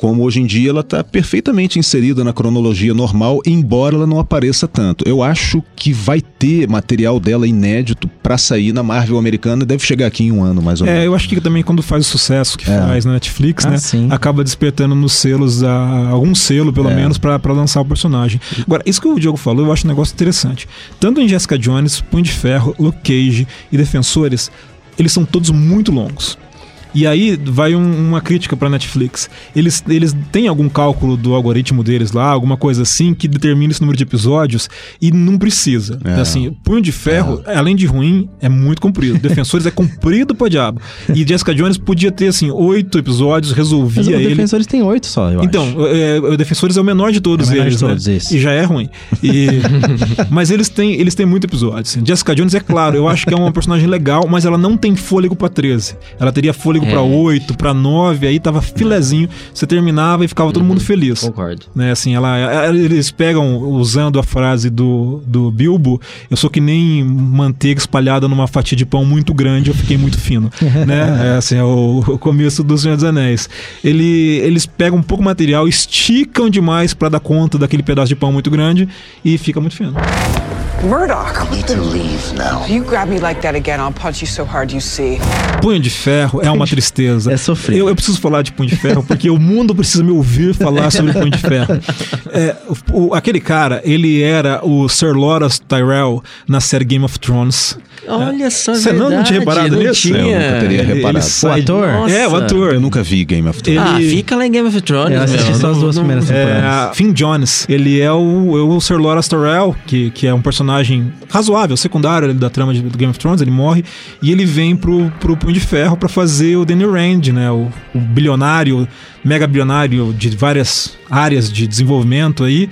como hoje em dia ela está perfeitamente inserida na cronologia normal, embora ela não apareça tanto. Eu acho que vai ter material dela inédito para sair na Marvel americana, deve chegar aqui em um ano mais ou menos. É, eu acho que também quando faz o sucesso que É. faz na Netflix, Ah, né? sim. Acaba despertando nos selos a- algum selo, pelo É. menos, pra pra lançar o personagem. Agora, isso que o Diogo falou, eu acho um negócio interessante. Tanto em Jessica Jones, Punho de Ferro, Luke Cage e Defensores, eles são todos muito longos. E aí vai um- uma crítica pra Netflix. Eles, eles têm algum cálculo do algoritmo deles lá, alguma coisa assim, que determina esse número de episódios e não precisa. É. Assim, Punho de Ferro, além de ruim, é muito comprido. Defensores é comprido pra diabo. E Jessica Jones podia ter, assim, oito episódios, Mas resolvia o ele. Defensores tem oito só, eu Então, acho. é, o Defensores é o menor de todos É menor de eles, né? todos, isso. E já é ruim. E- mas eles têm, eles têm muito episódio. assim. Jessica Jones, é claro, eu acho que é uma personagem legal, mas ela não tem fôlego pra 13. Ela teria fôlego É. pra 8, pra 9, aí tava filezinho. Você terminava e ficava todo mundo feliz. Concordo. Né, assim, ela, ela- eles pegam, usando a frase do, do Bilbo, eu sou que nem manteiga espalhada numa fatia de pão muito grande, eu fiquei muito fino. né? É, assim, é o, o começo do Senhor dos Anéis. Ele, eles pegam um pouco material, esticam demais pra dar conta daquele pedaço de pão muito grande e fica muito fino. Murdoch. I need to leave now. You grab me like that again, I'll punch you so hard you see. Punho de Ferro é uma tristeza. É sofrer. Eu, eu preciso falar de Punho de Ferro porque o mundo precisa me ouvir falar sobre Punho de Ferro. É, o- o- aquele cara, ele era o Sir Loras Tyrell na série Game of Thrones. Olha só, Você não, não tinha verdade, reparado não nisso? Tinha. Eu nunca teria reparado. ele sai- ator? É, o Nossa. ator. Eu nunca vi Game of Thrones. Ah, Ele- fica lá em Game of Thrones, Eu assisti só as duas não- primeiras É, temporadas. a Finn Jones, ele é o, é o Sir Loras Tyrell, que, que é um personagem razoável, secundário ali da trama de, do Game of Thrones, ele morre e ele vem pro, pro Punho de Ferro pra fazer o Danny Rand, né, o, o bilionário, mega bilionário de várias áreas de desenvolvimento aí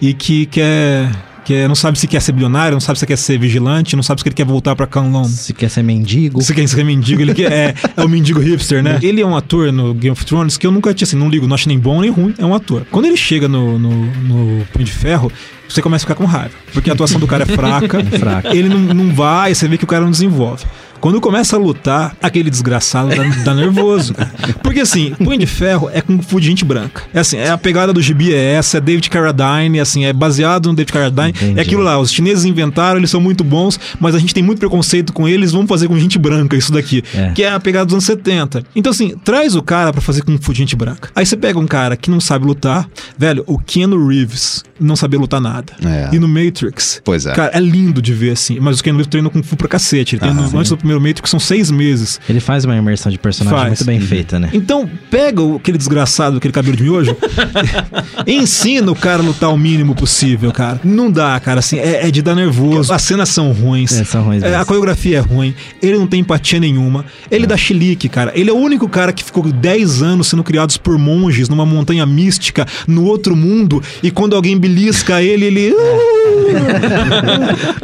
e que quer... Que não sabe se quer ser bilionário, não sabe se quer ser vigilante, não sabe se ele quer voltar pra Kowloon. Se quer ser mendigo. Você quer ser mendigo, ele quer, é, é o mendigo hipster, né? Ele é um ator no Game of Thrones que eu nunca tinha, assim, não ligo, não acho nem bom nem ruim, é um ator. Quando ele chega no, no, no Punho de Ferro, você começa a ficar com raiva. Porque a atuação do cara é fraca, fraca. ele não, não vai, você vê que o cara não desenvolve. Quando começa a lutar, aquele desgraçado dá, dá nervoso. cara. Porque assim, Punho de Ferro é com fu de gente branca. É assim, é a pegada do gibi é essa, é David Carradine, assim, é baseado no David Carradine. Entendi. É aquilo lá, os chineses inventaram, eles são muito bons, mas a gente tem muito preconceito com eles, vamos fazer com gente branca isso daqui. É. Que é a pegada dos anos 70. Então assim, traz o cara pra fazer com fu de gente branca. Aí você pega um cara que não sabe lutar, velho, o Keanu Reeves não sabia lutar nada. É. E no Matrix, Pois é. cara, é lindo de ver assim, mas o Keanu Reeves treina com fu pra cacete. Ele treina Aham. antes do primeiro Matrix, são seis meses. Ele faz uma imersão de personagem Faz. muito bem feita, né? Então, pega aquele desgraçado, aquele cabelo de miojo, e ensina o cara a lutar o mínimo possível, cara. Não dá, cara, assim, é, é de dar nervoso. As cenas são ruins. É, são ruins É, a coreografia é ruim. Ele não tem empatia nenhuma. Ele dá chilique, cara. Ele é o único cara que ficou 10 anos sendo criados por monges numa montanha mística, no outro mundo, e quando alguém belisca ele, ele.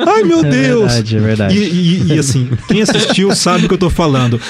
Ai, meu É Deus! verdade, é verdade. E, e- e, assim, quem assistiu sabe o que eu tô falando.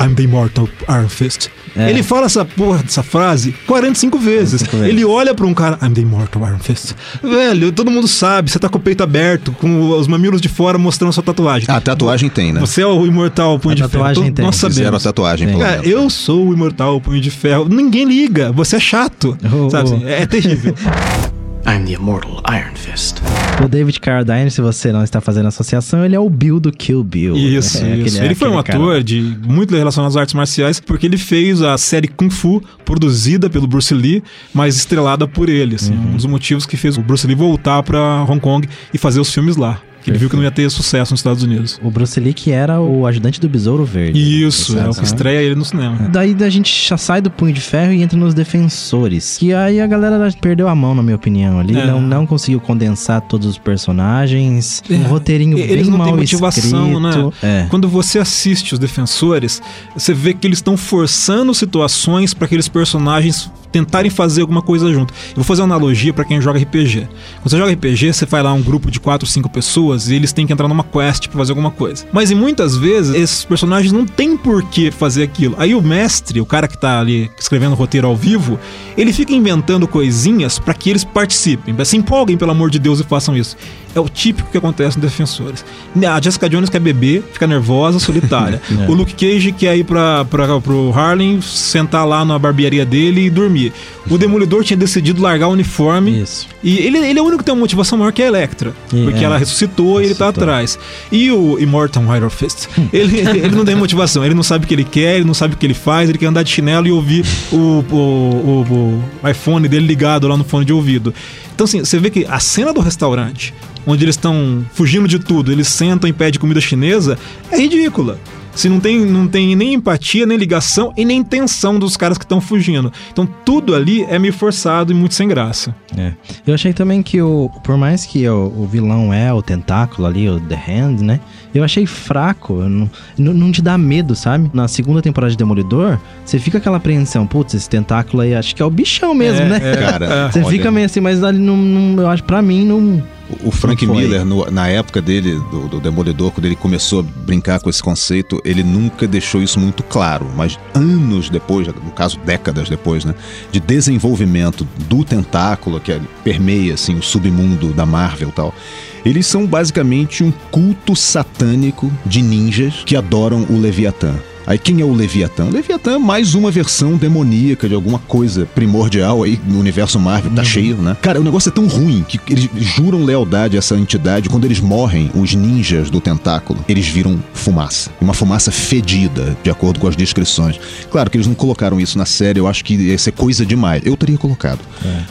I'm the immortal Iron Fist. É. Ele fala essa porra dessa frase 45 vezes. 45 vezes. Ele olha pra um cara, I'm the immortal Iron Fist. Velho, todo mundo sabe, você tá com o peito aberto, com os mamilos de fora mostrando sua tatuagem. A tatuagem tem, né? Você é o imortal Punho A de Ferro. tatuagem Todo- tem. Nós Fizeram a tatuagem, Tem. pelo Cara, menos. eu sou o imortal Punho de Ferro. Ninguém liga, você é chato. Oh, sabe oh. assim, é terrível. I'm the immortal Iron Fist. O David Carradine, se você não está fazendo associação, ele é o Bill do Kill Bill. Isso, É, aquele- isso. Ele foi um cara. ator de muito relacionado às artes marciais, porque ele fez a série Kung Fu, produzida pelo Bruce Lee, mas estrelada por ele. Assim, Uhum. Um dos motivos que fez o Bruce Lee voltar pra Hong Kong e fazer os filmes lá. Que ele viu que não ia ter sucesso nos Estados Unidos. O Bruce Lee, que era o ajudante do Besouro Verde. Isso, é o que estreia ele no cinema. Daí a gente já sai do Punho de Ferro e entra nos Defensores. Que aí a galera perdeu a mão, na minha opinião. Ali É. não, não conseguiu condensar todos os personagens. Um roteirinho Eles bem não mal têm motivação, escrito. né? É. Quando você assiste os defensores, você vê que eles estão forçando situações para aqueles personagens tentarem fazer alguma coisa junto. Eu vou fazer uma analogia para quem joga RPG. Quando você joga RPG, você vai lá um grupo de 4, 5 pessoas e eles têm que entrar numa quest para fazer alguma coisa. Mas em muitas vezes esses personagens não têm por que fazer aquilo. Aí o mestre, o cara que tá ali escrevendo o roteiro ao vivo, ele fica inventando coisinhas para que eles participem, se empolguem pelo amor de Deus e façam isso. É o típico que acontece nos defensores. A Jessica Jones quer beber, fica nervosa, solitária. É. O Luke Cage quer ir pra, pra, pro Harlem, sentar lá na barbearia dele e dormir. O Demolidor tinha decidido largar o uniforme. Isso. E ele, ele é o único que tem uma motivação maior que a Electra. E, porque é. ela ressuscitou e ele tá Ressuscitou. atrás. E o Immortal Iron Fist, ele, ele não tem motivação. Ele não sabe o que ele quer, ele não sabe o que ele faz, ele quer andar de chinelo e ouvir o, o, o, o iPhone dele ligado lá no fone de ouvido. Então, assim, você vê que a cena do restaurante, onde eles estão fugindo de tudo, eles sentam e pedem comida chinesa, é ridícula. Se não tem, não tem nem empatia, nem ligação e nem intenção dos caras que estão fugindo. Então tudo ali é meio forçado e muito sem graça. É. Eu achei também que o. Por mais que o, o vilão é o tentáculo ali, o The Hand, né? Eu achei fraco. Não, não, não te dá medo, sabe? Na segunda temporada de Demolidor, você fica aquela apreensão. Putz, esse tentáculo aí, acho que é o bichão mesmo, É, né? é. Cara, Você olha, fica meio assim, mas ali não, não- eu acho pra mim não. O Frank. Miller, no- na época dele, do, do Demolidor, quando ele começou a brincar com esse conceito, ele nunca deixou isso muito claro. Mas anos depois, no caso décadas depois, né, de desenvolvimento do tentáculo, que é- permeia assim, o submundo da Marvel e tal, eles são basicamente um culto satânico de ninjas que adoram o Leviatã. Aí quem é o Leviatã? O Leviatã é mais uma versão demoníaca de alguma coisa primordial aí no universo Marvel, tá cheio, né? Cara, o negócio é tão ruim que eles juram lealdade a essa entidade. Quando eles morrem, os ninjas do tentáculo, eles viram fumaça. Uma fumaça fedida, de acordo com as descrições. Claro que eles não colocaram isso na série, eu acho que ia ser coisa demais. Eu teria colocado.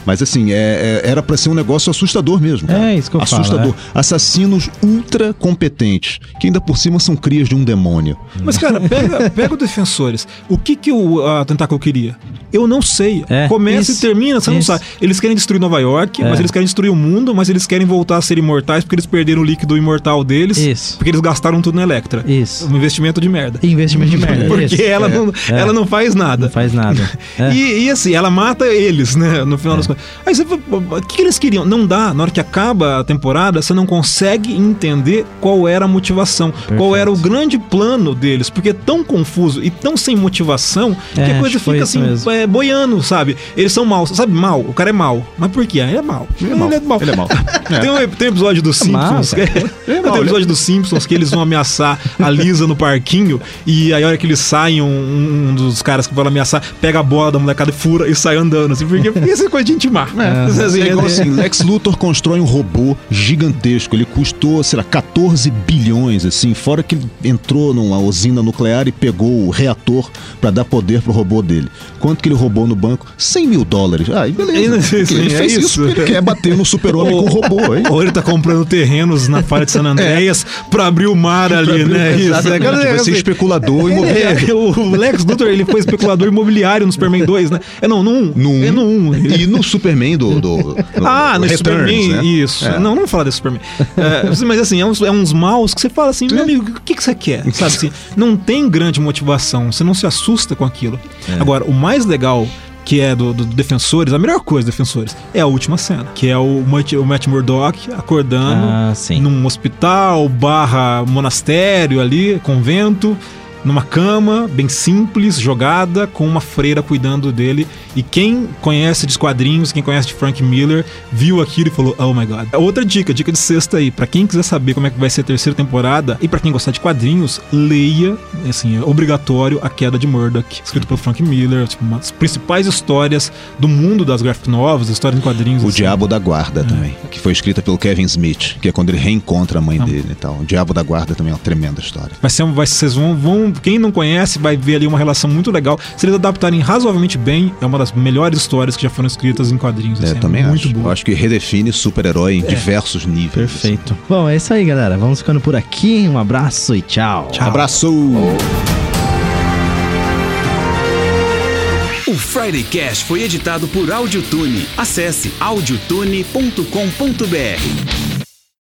Mas assim, é- é- era pra ser um negócio assustador mesmo. cara. É, isso que eu falo, Assustador. Assassinos ultra competentes, que ainda por cima são crias de um demônio. Mas, cara, pega, pega o Defensores. O que, que o a Tentáculo queria? Eu não sei. É, Começa isso, e termina, você não isso. sabe. Eles querem destruir Nova York, É. mas eles querem destruir o mundo, mas eles querem voltar a ser imortais porque eles perderam o líquido imortal deles. Isso. Porque eles gastaram tudo na Electra. Isso. Um investimento de merda. Investimento de merda. Porque isso. ela, não, É. ela não faz nada. Não faz nada. É. E, e assim, ela mata eles, né? No final das contas. Aí você fala, o que, eles queriam? Não dá. Na hora que acaba a temporada, você não consegue entender qual era a motivação, qual era o grande plano deles, porque é tão confuso e tão sem motivação que É, a acho coisa que fica assim, é, boiando, sabe? Eles são maus. Sabe, mal? O cara é mal. Mas por quê? Ele é mal. Ele é mal. Ele é mau. Tem, um, tem um episódio dos mal, Simpsons. que- tem um episódio dos Simpsons que eles vão ameaçar a Lisa no parquinho. E aí, a hora que eles saem, um, um dos caras que vão ameaçar pega a bola da molecada e fura e sai andando. Assim, porque, porque isso é coisa de intimar. É, Assim, é igual é- assim, Lex Luthor constrói um robô gigantesco. Ele custou, sei lá, 14 bilhões, assim. Fora que entrou numa usina nuclear e pegou o reator pra dar poder pro robô dele. Quanto que ele roubou no banco? 100 mil dólares. Ah, e beleza. Sim, sim, ele é fez isso. isso. ele quer bater no super-homem com o robô, hein? Ou ele tá comprando terrenos na falha de San Andreas pra abrir o mar ali, né? Isso, é, Exatamente, cara, vai ser assim, especulador É, imobiliário. o Lex Luthor, ele foi especulador imobiliário no Superman 2, né? É não, no 1. No um, É no 1. E no Superman do. do, Ah, no Returns, Superman, né? isso. É. Não, não vamos falar desse Superman. É, mas assim, é uns, é uns maus que você fala assim, meu amigo, o que, que você quer? Sabe assim, não tem grande motivação, você não se assusta com aquilo. É. Agora, o mais legal que é do, do Defensores, a melhor coisa do Defensores, é a última cena, que é o, Matt- o Matt Murdock acordando Ah, num hospital barra monastério ali, convento, numa cama bem simples, jogada, com uma freira cuidando dele. E quem conhece de quadrinhos, quem conhece de Frank Miller, viu aquilo e falou: Oh my god. Outra dica, dica de sexta aí, pra quem quiser saber como é que vai ser a terceira temporada e pra quem gostar de quadrinhos, leia, assim, é obrigatório A Queda de Murdoch, escrito pelo Frank Miller, tipo, uma das principais histórias do mundo das graphic novels, histórias em quadrinhos. O assim. Diabo da Guarda também, que foi escrita pelo Kevin Smith, que é quando ele reencontra a mãe dele e tal. O Diabo da Guarda também é uma tremenda história. Vai ser, vai, vocês vão, vão, quem não conhece vai ver ali uma relação muito legal. Se eles adaptarem razoavelmente bem, é uma das melhores histórias que já foram escritas em quadrinhos. É, assim, também muito acho. Eu boa. acho que redefine super-herói em diversos níveis. Perfeito. Bom, é isso aí, galera. Vamos ficando por aqui. Um abraço e tchau. assim. Abraço! O Friday Cash foi editado por Audiotune. Acesse audiotune.com.br.